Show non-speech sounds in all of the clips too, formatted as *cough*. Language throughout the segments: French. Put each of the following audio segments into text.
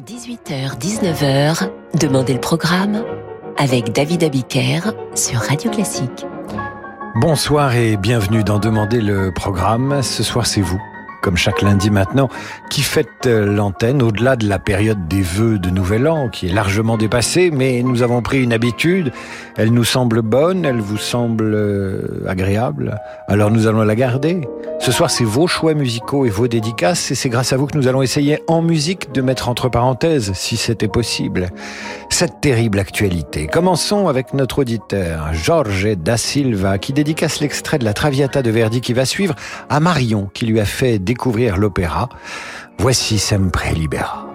18h-19h, Demandez le programme avec David Abiker sur Radio Classique. Bonsoir et bienvenue dans Demander le programme. Ce soir, c'est vous comme chaque lundi maintenant, qui fête euh, l'antenne au-delà de la période des vœux de Nouvel An, qui est largement dépassée, mais nous avons pris une habitude, elle nous semble bonne, elle vous semble euh, agréable, alors nous allons la garder. Ce soir, c'est vos choix musicaux et vos dédicaces, et c'est grâce à vous que nous allons essayer en musique de mettre entre parenthèses, si c'était possible, cette terrible actualité. Commençons avec notre auditeur, Georges da Silva, qui dédicace l'extrait de la Traviata de Verdi qui va suivre à Marion, qui lui a fait découvrir l'opéra. Voici Sempre Libera.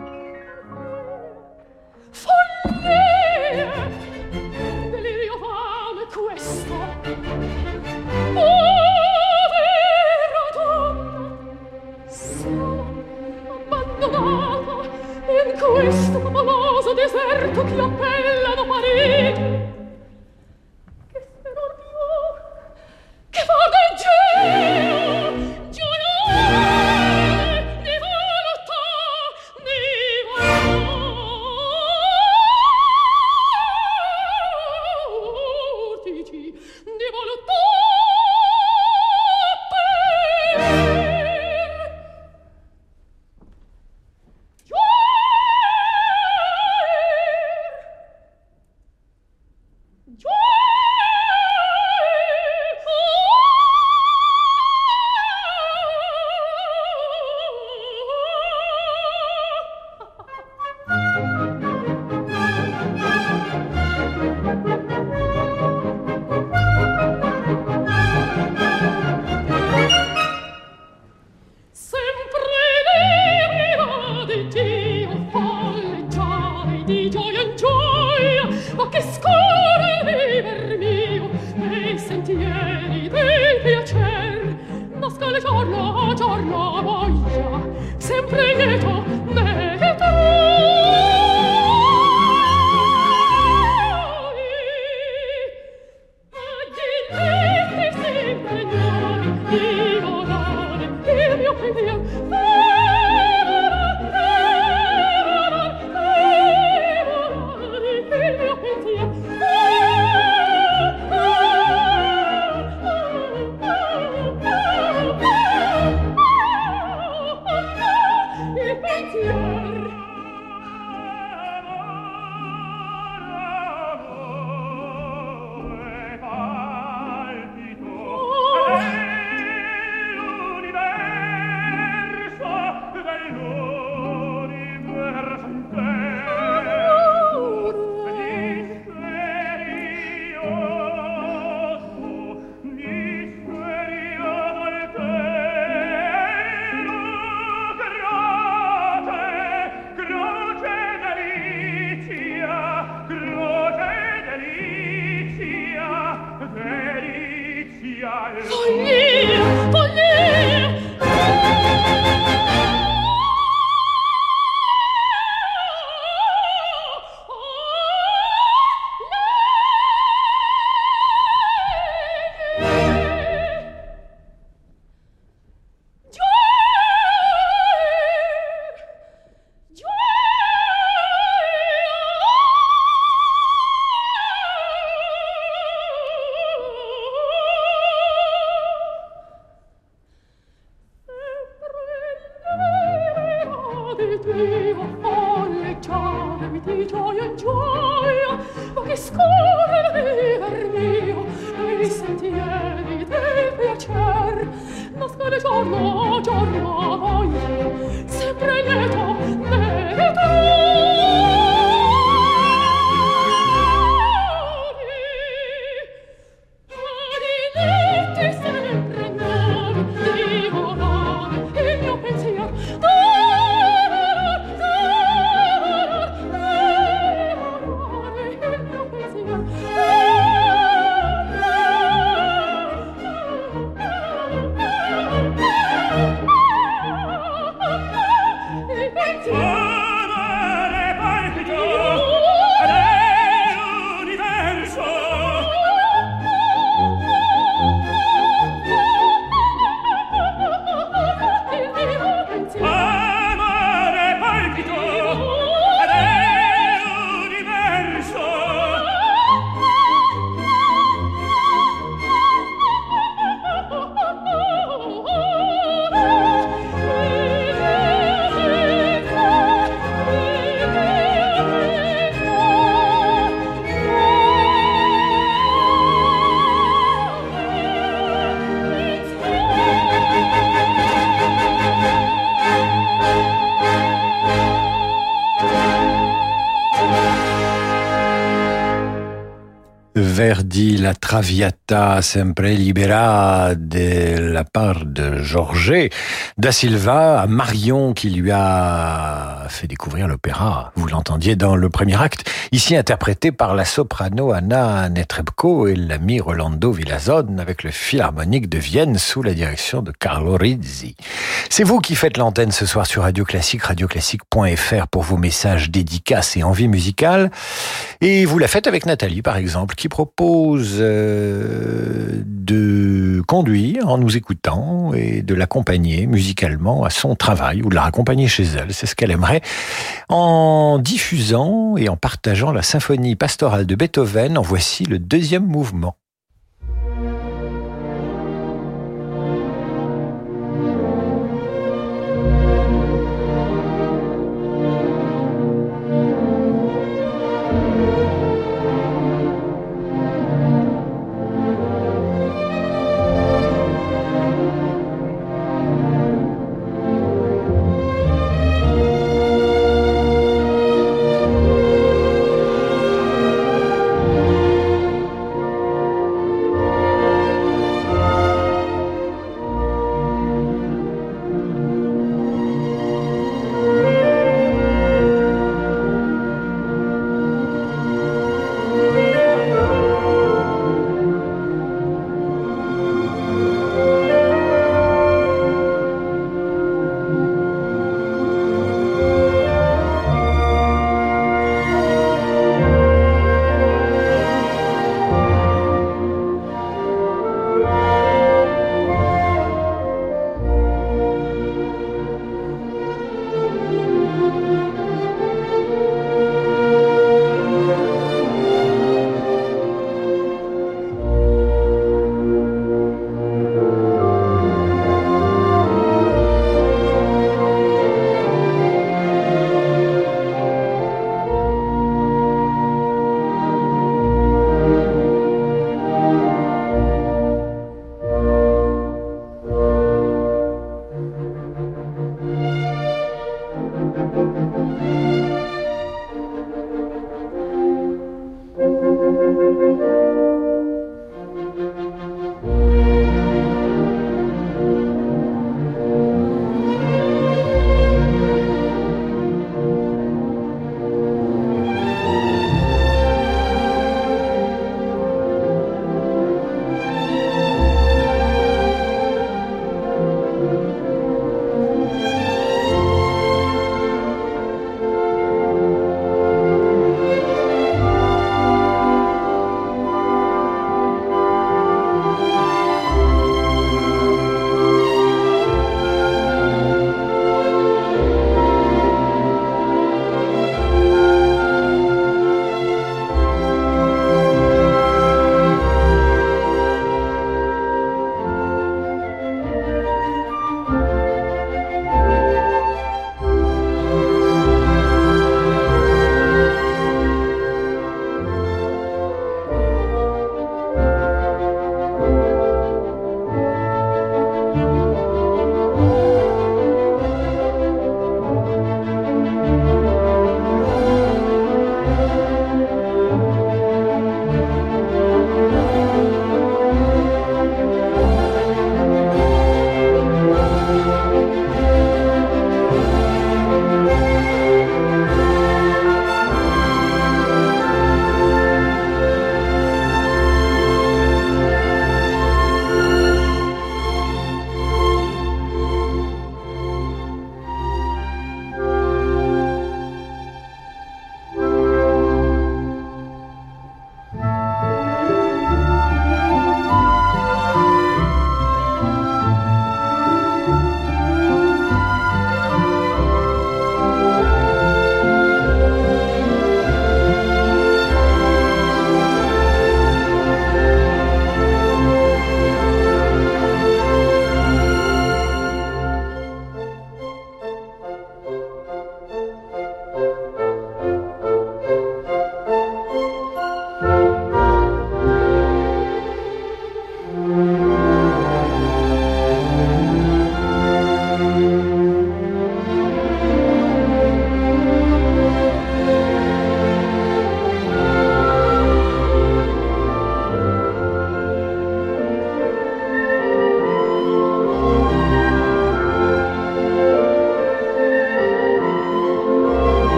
Verdi, la Traviata sempre libera de la part de Georges da Silva à Marion qui lui a fait découvrir l'opéra. Vous l'entendiez dans le premier acte, ici interprété par la soprano Anna Netrebko et l'ami Rolando Villazone avec le Philharmonique de Vienne sous la direction de Carlo Rizzi. C'est vous qui faites l'antenne ce soir sur Radio Classique, radioclassique.fr pour vos messages dédicaces et envies musicales. Et vous la faites avec Nathalie, par exemple, qui propose euh, de conduire en nous écoutant et de l'accompagner musicalement à son travail ou de la raccompagner chez elle. C'est ce qu'elle aimerait en diffusant et en partageant la symphonie pastorale de Beethoven. En voici le deuxième mouvement.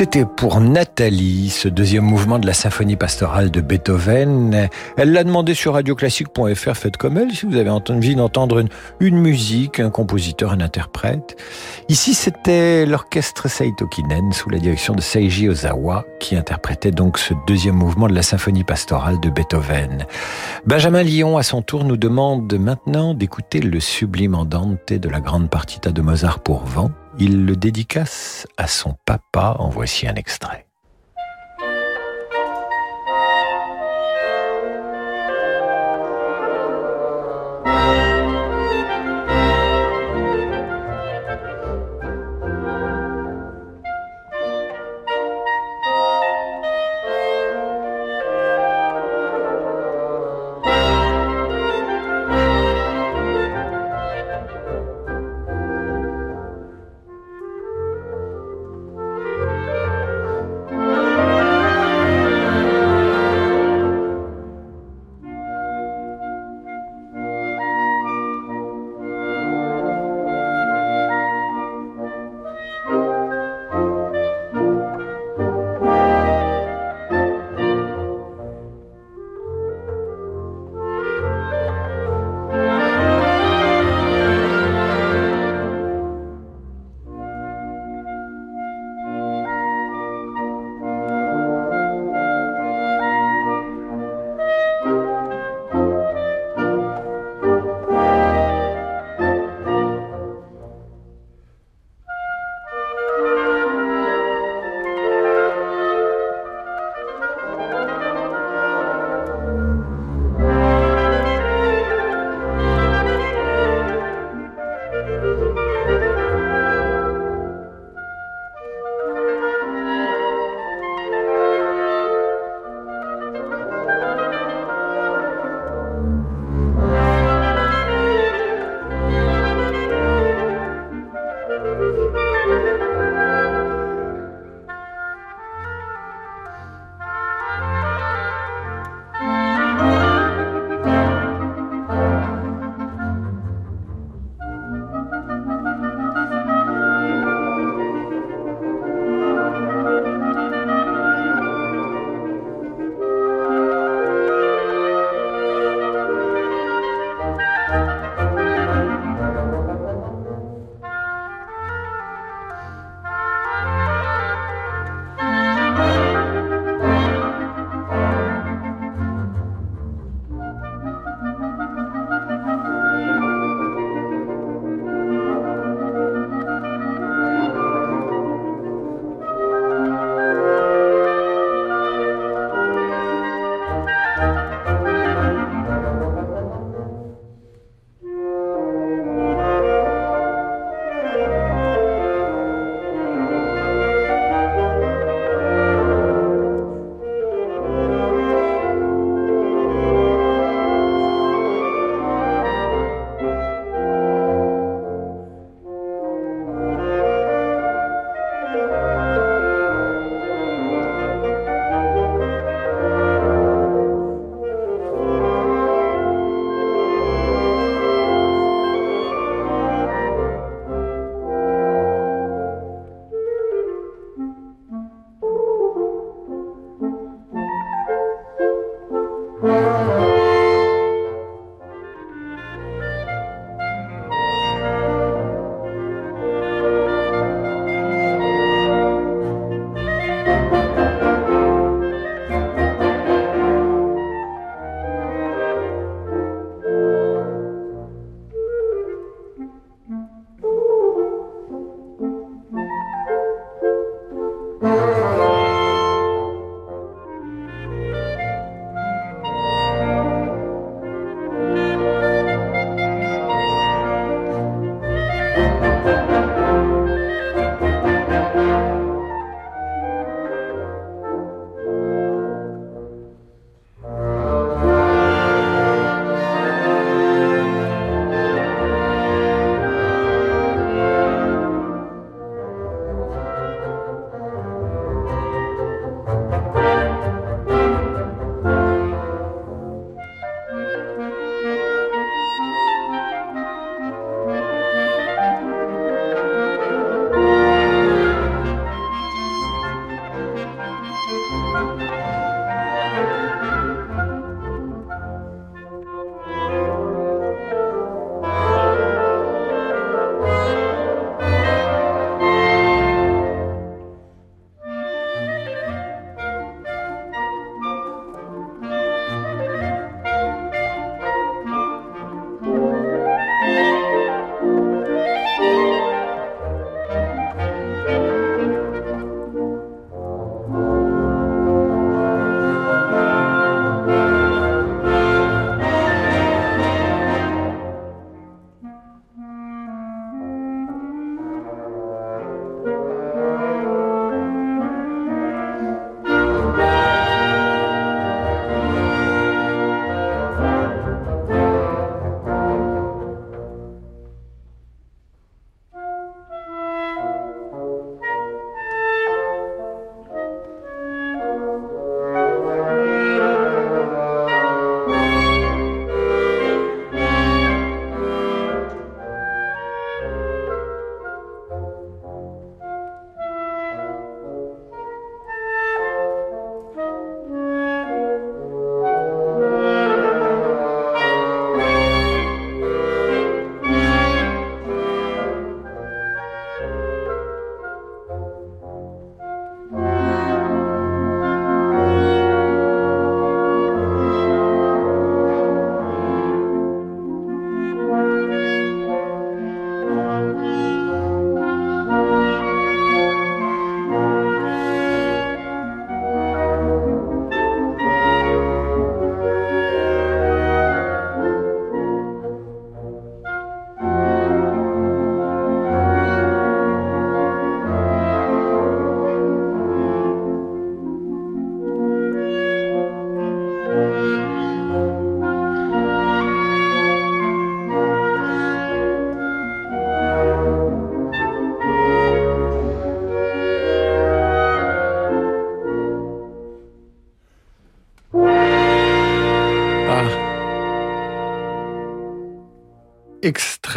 C'était pour Nathalie, ce deuxième mouvement de la symphonie pastorale de Beethoven. Elle l'a demandé sur radioclassique.fr, faites comme elle, si vous avez envie d'entendre une, musique, un compositeur, un interprète. Ici, c'était l'orchestre Saitokinen, sous la direction de Seiji Ozawa, qui interprétait donc ce deuxième mouvement de la symphonie pastorale de Beethoven. Benjamin Lyon, à son tour, nous demande maintenant d'écouter le sublime andante de la grande partita de Mozart pour vent il le dédicace à son papa. En voici un extrait.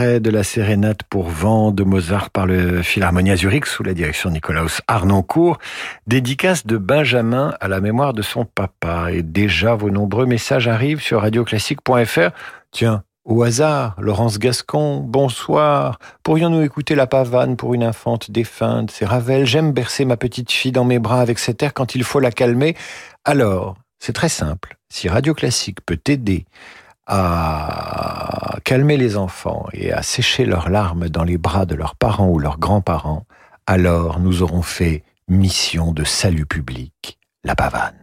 De la sérénade pour vent de Mozart par le Philharmonia Zurich sous la direction de Nicolaus Arnoncourt, dédicace de Benjamin à la mémoire de son papa. Et déjà vos nombreux messages arrivent sur radioclassique.fr. Tiens, au hasard, Laurence Gascon, bonsoir. Pourrions-nous écouter la pavane pour une infante défunte? C'est Ravel. J'aime bercer ma petite fille dans mes bras avec cet air quand il faut la calmer. Alors, c'est très simple. Si Radio Classique peut t'aider à calmer les enfants et à sécher leurs larmes dans les bras de leurs parents ou leurs grands-parents, alors nous aurons fait mission de salut public, la pavane.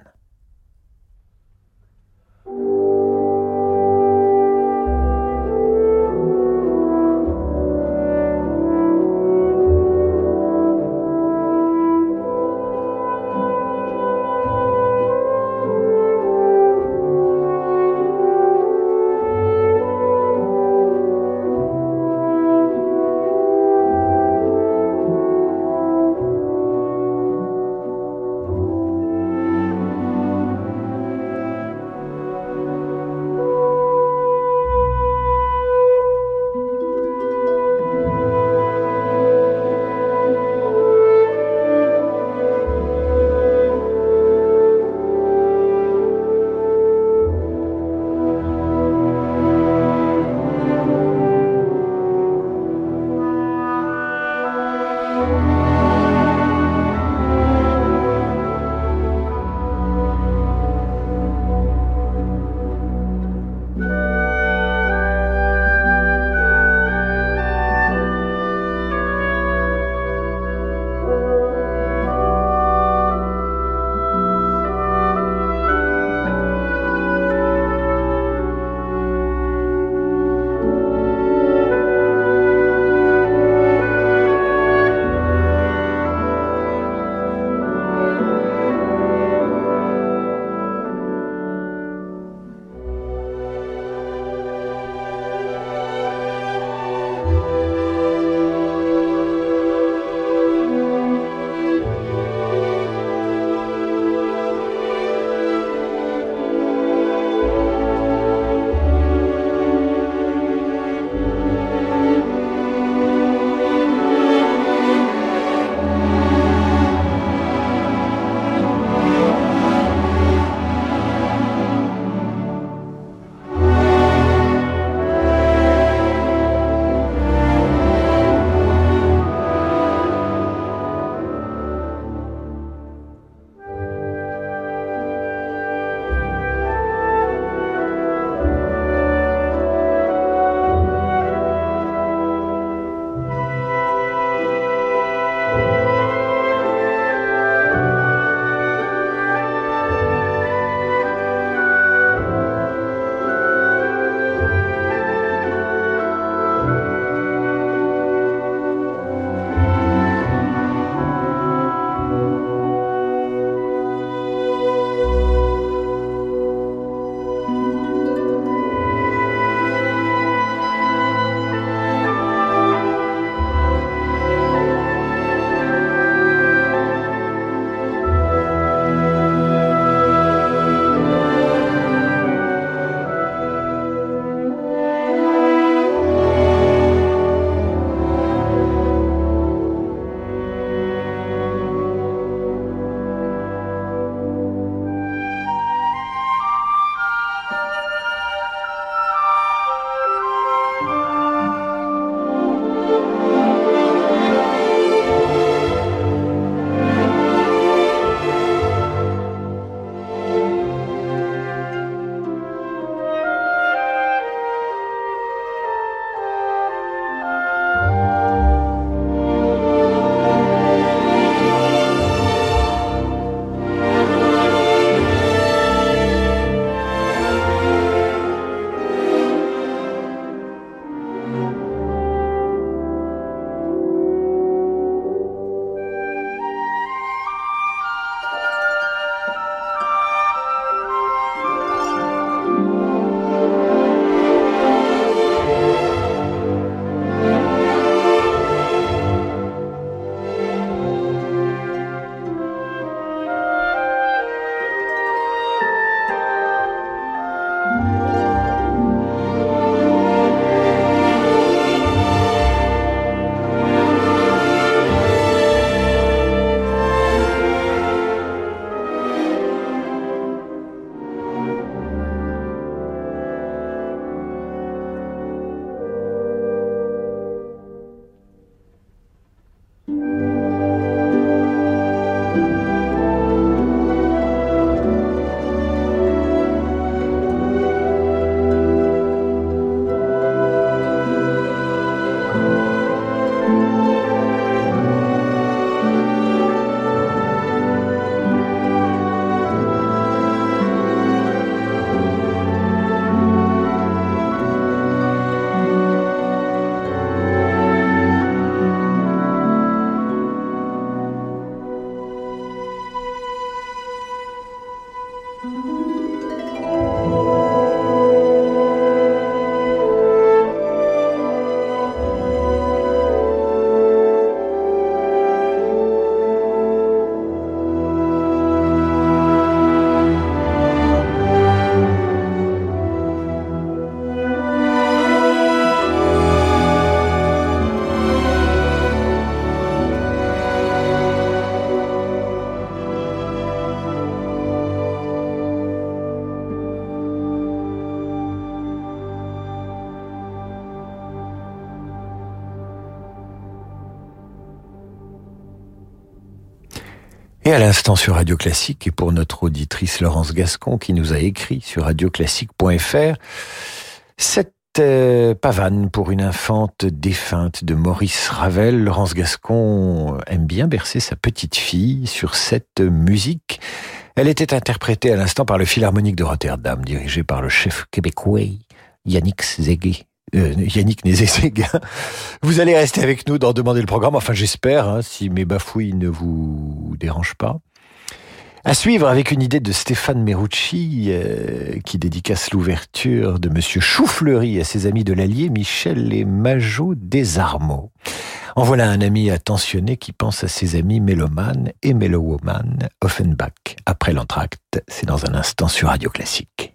Et à l'instant sur Radio Classique, et pour notre auditrice Laurence Gascon qui nous a écrit sur radioclassique.fr, cette euh, pavane pour une infante défunte de Maurice Ravel. Laurence Gascon aime bien bercer sa petite fille sur cette musique. Elle était interprétée à l'instant par le Philharmonique de Rotterdam, dirigé par le chef québécois Yannick Zégué. Euh, Yannick Nézé-Séguin. *laughs* Vous allez rester avec nous dans Demander le programme, enfin j'espère, hein, si mes bafouilles ne vous dérangent pas. À suivre avec une idée de Stéphane Merucci, euh, qui dédicace l'ouverture de Monsieur Choufleury à ses amis de l'Allier, Michel et Majot Desarmeaux. En voilà un ami attentionné qui pense à ses amis mélomanes et mélowoman Offenbach. Après l'entracte, c'est dans un instant sur Radio Classique.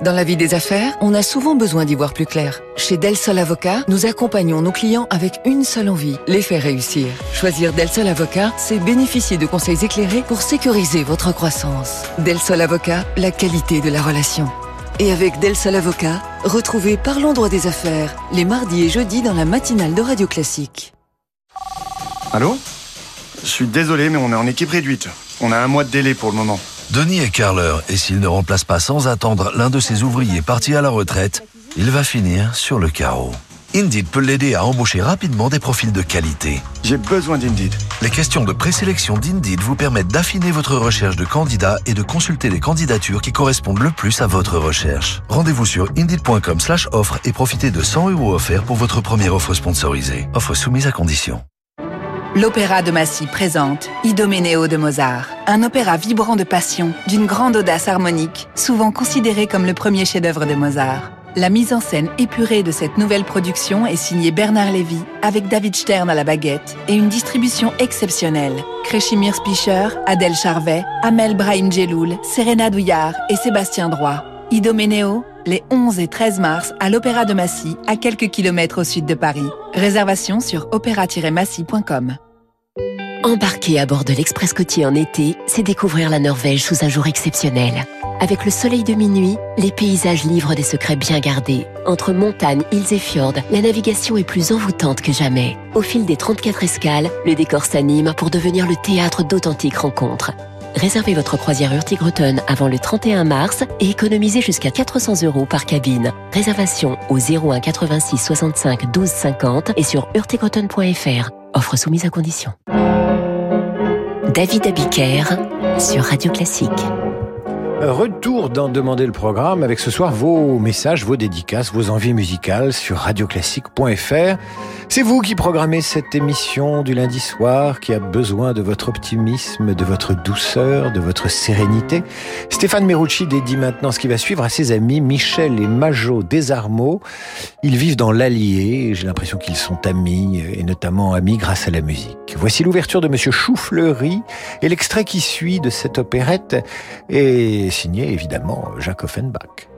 Dans la vie des affaires, on a souvent besoin d'y voir plus clair. Chez Del Sol Avocat, nous accompagnons nos clients avec une seule envie, les faire réussir. Choisir Del Sol Avocat, c'est bénéficier de conseils éclairés pour sécuriser votre croissance. Del Sol Avocat, la qualité de la relation. Et avec Del Sol Avocat, retrouvez Parlons droit des affaires, les mardis et jeudis dans la matinale de Radio Classique. Allô? Je suis désolé, mais on est en équipe réduite. On a un mois de délai pour le moment. Denis est carleur et s'il ne remplace pas sans attendre l'un de ses ouvriers partis à la retraite, il va finir sur le carreau. Indeed peut l'aider à embaucher rapidement des profils de qualité. J'ai besoin d'Indeed. Les questions de présélection d'Indeed vous permettent d'affiner votre recherche de candidats et de consulter les candidatures qui correspondent le plus à votre recherche. Rendez-vous sur indeed.com slash offre et profitez de 100 euros offerts pour votre première offre sponsorisée. Offre soumise à condition. L'Opéra de Massy présente Idoménéo de Mozart, un opéra vibrant de passion, d'une grande audace harmonique, souvent considéré comme le premier chef-d'œuvre de Mozart. La mise en scène épurée de cette nouvelle production est signée Bernard Lévy, avec David Stern à la baguette, et une distribution exceptionnelle. Kreshimir Spicher, Adèle Charvet, Amel Brahim Djeloul, Serena Douillard et Sébastien Droit. Idoménéo, les 11 et 13 mars à l'Opéra de Massy, à quelques kilomètres au sud de Paris. Réservation sur opéra-massy.com. Embarquer à bord de l'Express côtier en été, c'est découvrir la Norvège sous un jour exceptionnel. Avec le soleil de minuit, les paysages livrent des secrets bien gardés. Entre montagnes, îles et fjords, la navigation est plus envoûtante que jamais. Au fil des 34 escales, le décor s'anime pour devenir le théâtre d'authentiques rencontres. Réservez votre croisière Hurtigruten avant le 31 mars et économisez jusqu'à 400 euros par cabine. Réservation au 01 86 65 12 50 et sur hurtigruten.fr. Offre soumise à condition. David Abiker sur Radio Classique. Retour dans Demander le programme avec ce soir vos messages, vos dédicaces, vos envies musicales sur radioclassique.fr. C'est vous qui programmez cette émission du lundi soir qui a besoin de votre optimisme, de votre douceur, de votre sérénité. Stéphane Merucci dédie maintenant ce qui va suivre à ses amis Michel et Majot Desarmeaux. Ils vivent dans l'Allier, j'ai l'impression qu'ils sont amis, et notamment amis grâce à la musique. Voici l'ouverture de Monsieur Choufleury et l'extrait qui suit de cette opérette est signé évidemment Jacques Offenbach.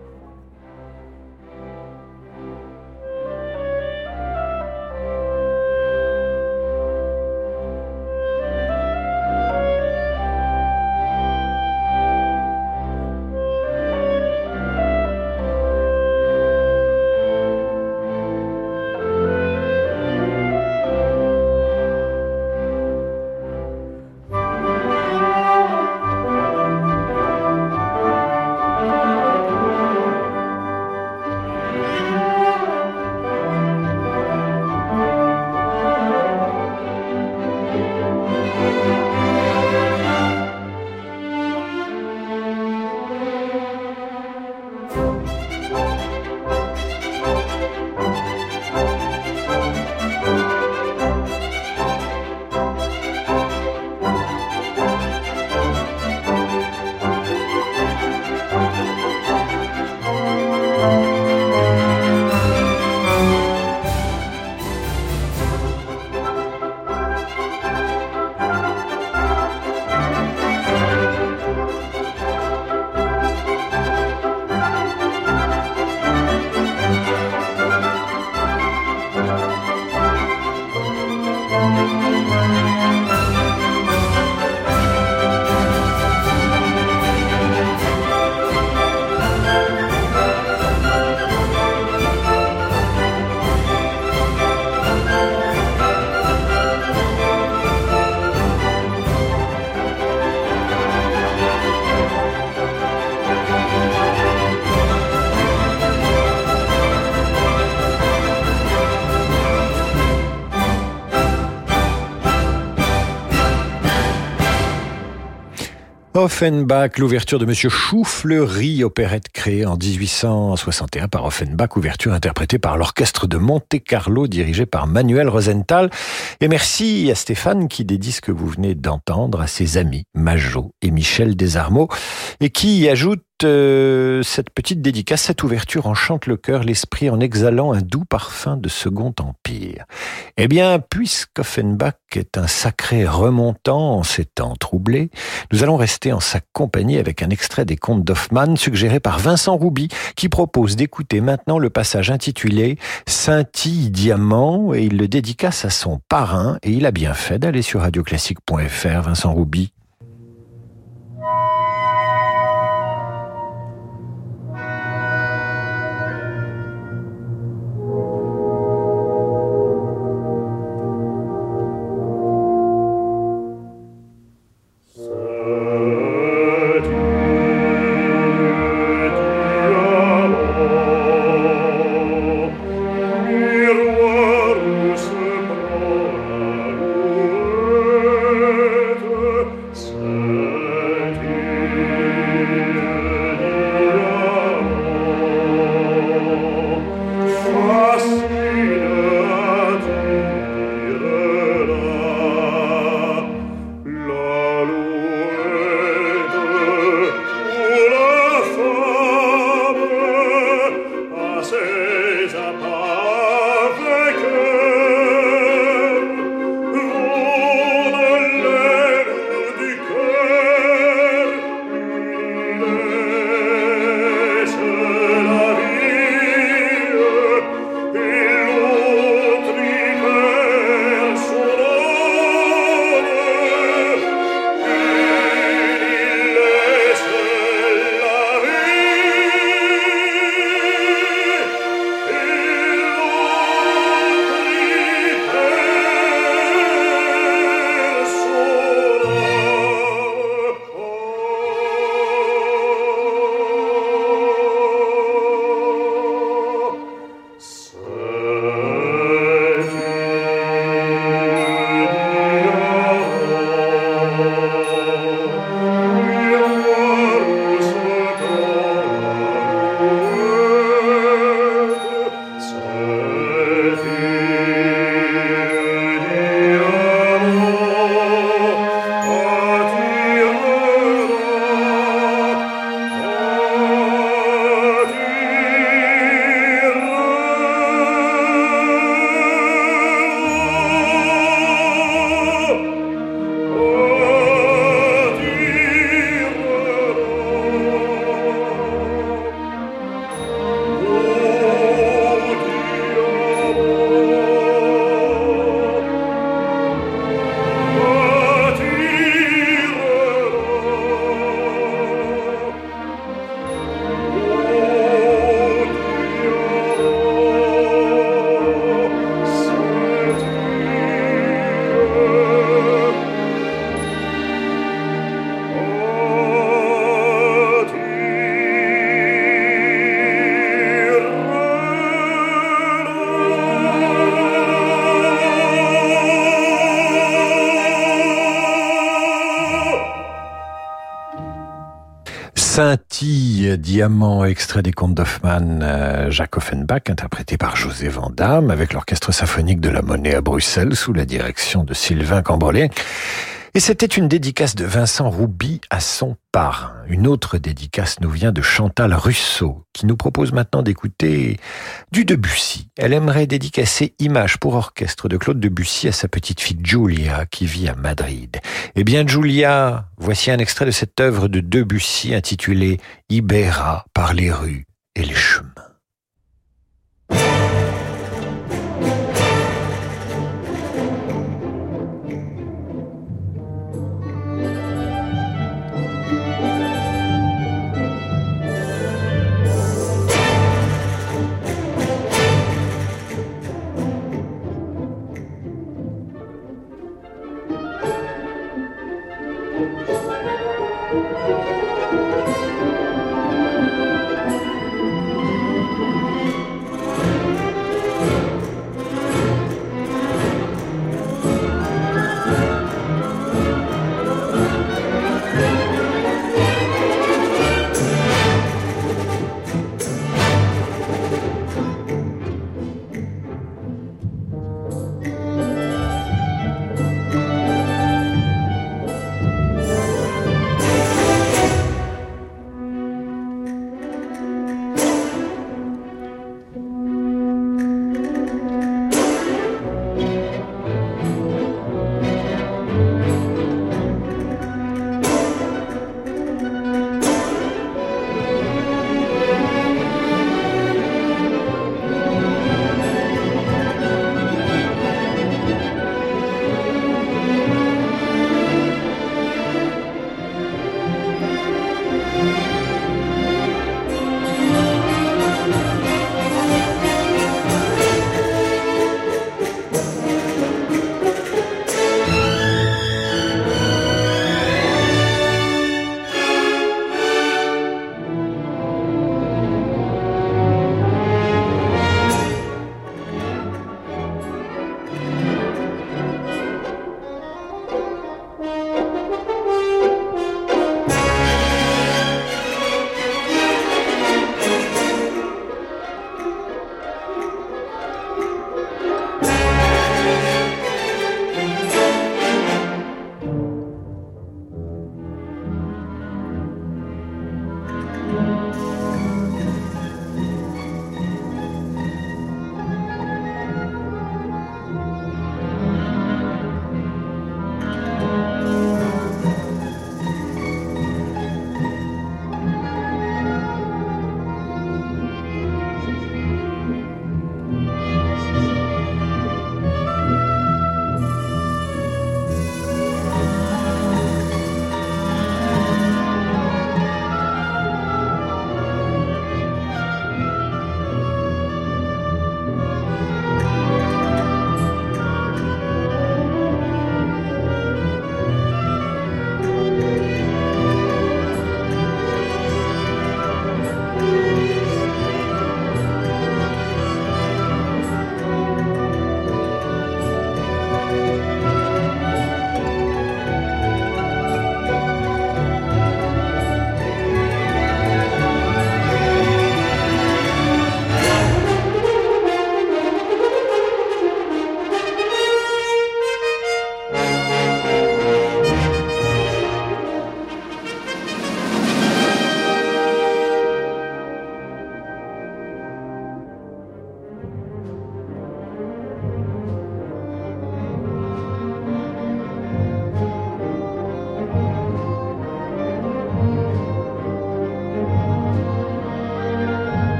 Offenbach, l'ouverture de Monsieur Choufleury, opérette créée en 1861 par Offenbach, ouverture interprétée par l'orchestre de Monte Carlo dirigé par Manuel Rosenthal. Et merci à Stéphane qui dédie ce que vous venez d'entendre à ses amis Majot et Michel Desarmeaux et qui ajoute euh, cette petite dédicace, cette ouverture enchante le cœur, l'esprit en exhalant un doux parfum de Second Empire. Eh bien, puisqu'Offenbach est un sacré remontant en ces temps troublés, nous allons rester en sa compagnie avec un extrait des contes d'Hoffmann suggéré par Vincent Rouby qui propose d'écouter maintenant le passage intitulé Scintille Diamant et il le dédicace à son parrain et il a bien fait d'aller sur radioclassique.fr, Vincent Rouby. Diamant, extrait des contes d'Hoffmann, euh, Jacques Offenbach, interprété par José Vandamme, avec l'orchestre symphonique de la Monnaie à Bruxelles, sous la direction de Sylvain Cambrelet. Et c'était une dédicace de Vincent Rouby à son parrain. Une autre dédicace nous vient de Chantal Russo, qui nous propose maintenant d'écouter du Debussy. Elle aimerait dédicacer Image pour orchestre de Claude Debussy à sa petite fille Julia, qui vit à Madrid. Eh bien, Julia, voici un extrait de cette œuvre de Debussy intitulée Ibera par les rues et les chemins.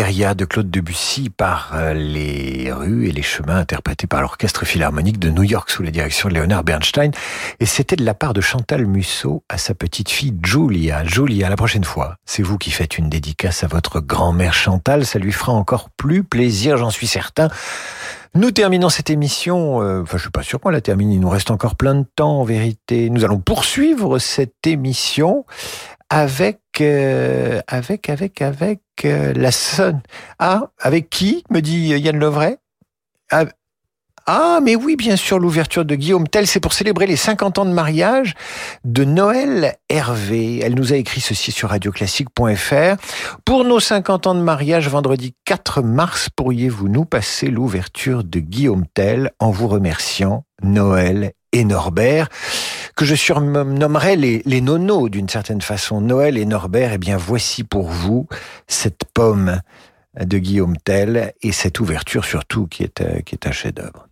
De Claude Debussy par euh, les rues et les chemins interprétés par l'Orchestre Philharmonique de New York sous la direction de Leonard Bernstein. Et c'était de la part de Chantal Musso à sa petite fille Julia. Julia, la prochaine fois, c'est vous qui faites une dédicace à votre grand-mère Chantal. Ça lui fera encore plus plaisir, j'en suis certain. Nous terminons cette émission, euh, enfin je suis pas sûr qu'on la termine, il nous reste encore plein de temps en vérité. Nous allons poursuivre cette émission avec euh, avec avec avec euh, la sonne. Ah, avec qui me dit Yann Lovray? Ah, mais oui, bien sûr, l'ouverture de Guillaume Tell, c'est pour célébrer les 50 ans de mariage de Noël Hervé. Elle nous a écrit ceci sur radioclassique.fr. Pour nos 50 ans de mariage, vendredi 4 mars, pourriez-vous nous passer l'ouverture de Guillaume Tell en vous remerciant Noël et Norbert? Que je surnommerais les, les nonos d'une certaine façon. Noël et Norbert, eh bien voici pour vous cette pomme de Guillaume Tell et cette ouverture surtout qui est, euh, qui est un chef-d'œuvre.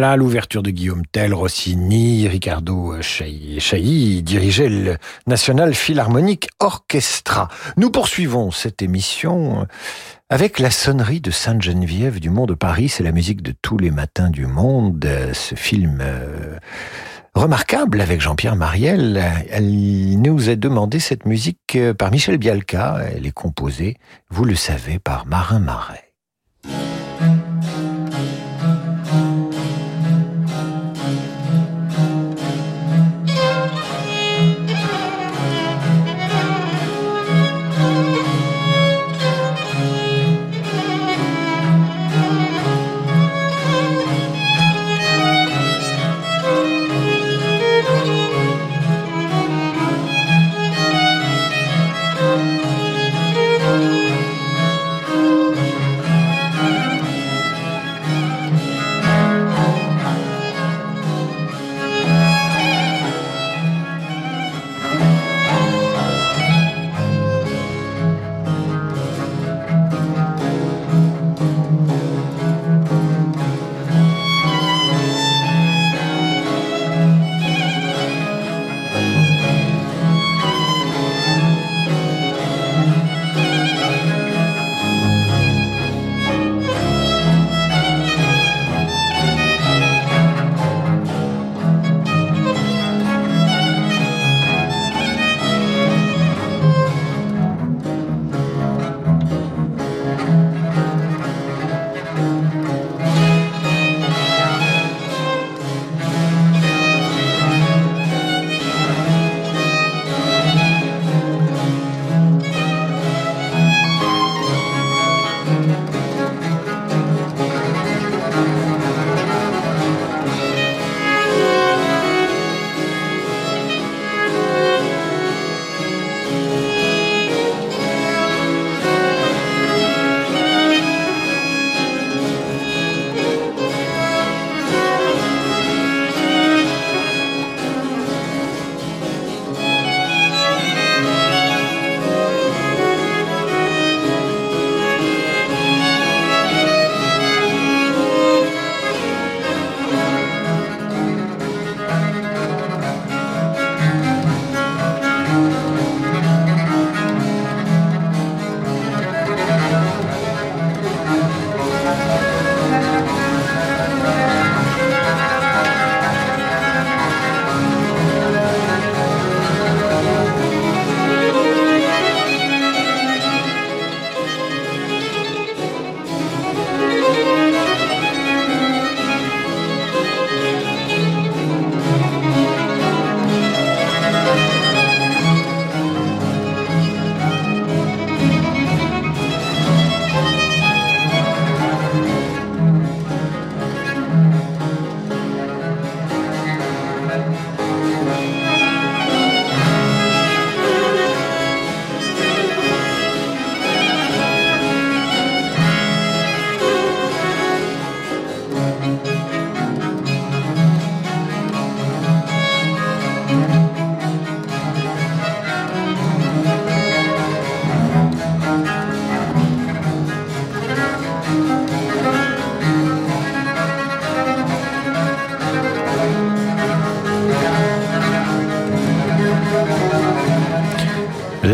Voilà l'ouverture de Guillaume Tell, Rossini, Ricardo Chailly dirigeait le National Philharmonic Orchestra. Nous poursuivons cette émission avec la sonnerie de Sainte-Geneviève du Mont de Paris. C'est la musique de tous les matins du monde. Ce film euh, remarquable avec Jean-Pierre Mariel. Elle nous a demandé cette musique euh, par Michel Bialca. Elle est composée, vous le savez, par Marin Marais.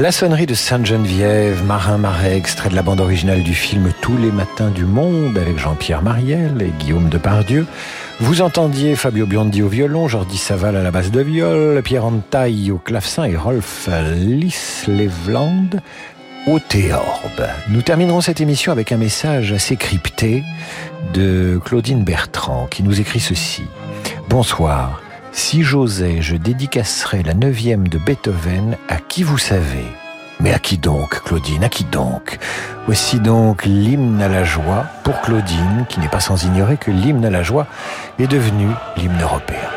La sonnerie de Sainte-Geneviève, Marin Marais, extrait de la bande originale du film Tous les matins du monde avec Jean-Pierre Mariel et Guillaume Depardieu. Vous entendiez Fabio Biondi au violon, Jordi Saval à la basse de viol, Pierre Antaille au clavecin et Rolf Lislevland au théorbe. Nous terminerons cette émission avec un message assez crypté de Claudine Bertrand qui nous écrit ceci. Bonsoir. Si j'osais, je dédicacerais la neuvième de Beethoven à qui vous savez. Mais à qui donc, Claudine, à qui donc? Voici donc l'hymne à la joie pour Claudine, qui n'est pas sans ignorer que l'hymne à la joie est devenu l'hymne européen.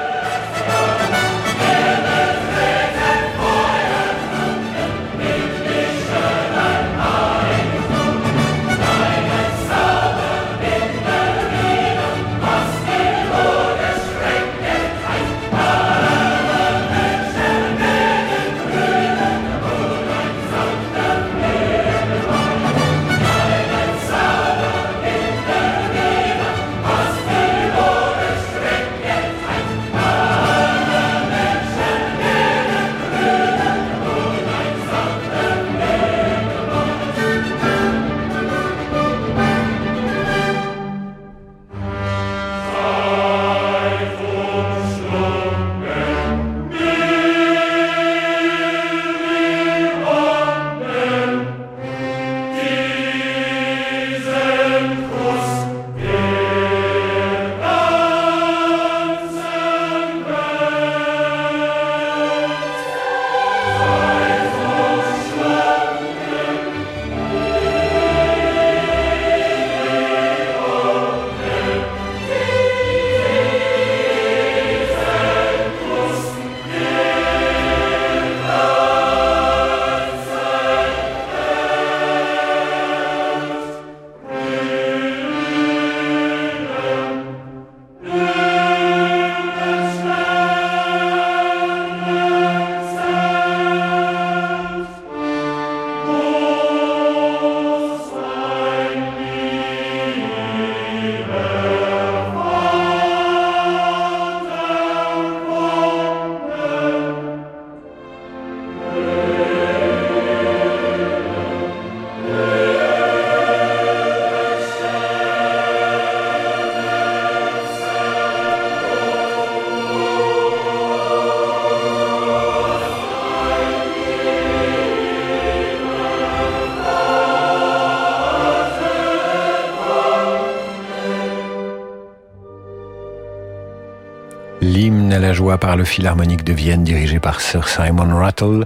La joie par le Philharmonique de Vienne dirigé par Sir Simon Rattle.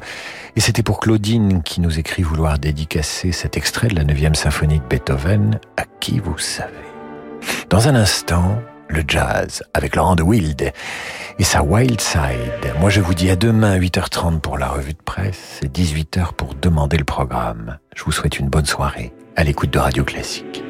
Et c'était pour Claudine qui nous écrit vouloir dédicacer cet extrait de la 9e symphonie de Beethoven à qui vous savez. Dans un instant, le jazz avec Laurent de Wild et sa Wild Side. Moi je vous dis à demain 8h30 pour la revue de presse et 18h pour demander le programme. Je vous souhaite une bonne soirée à l'écoute de Radio Classique.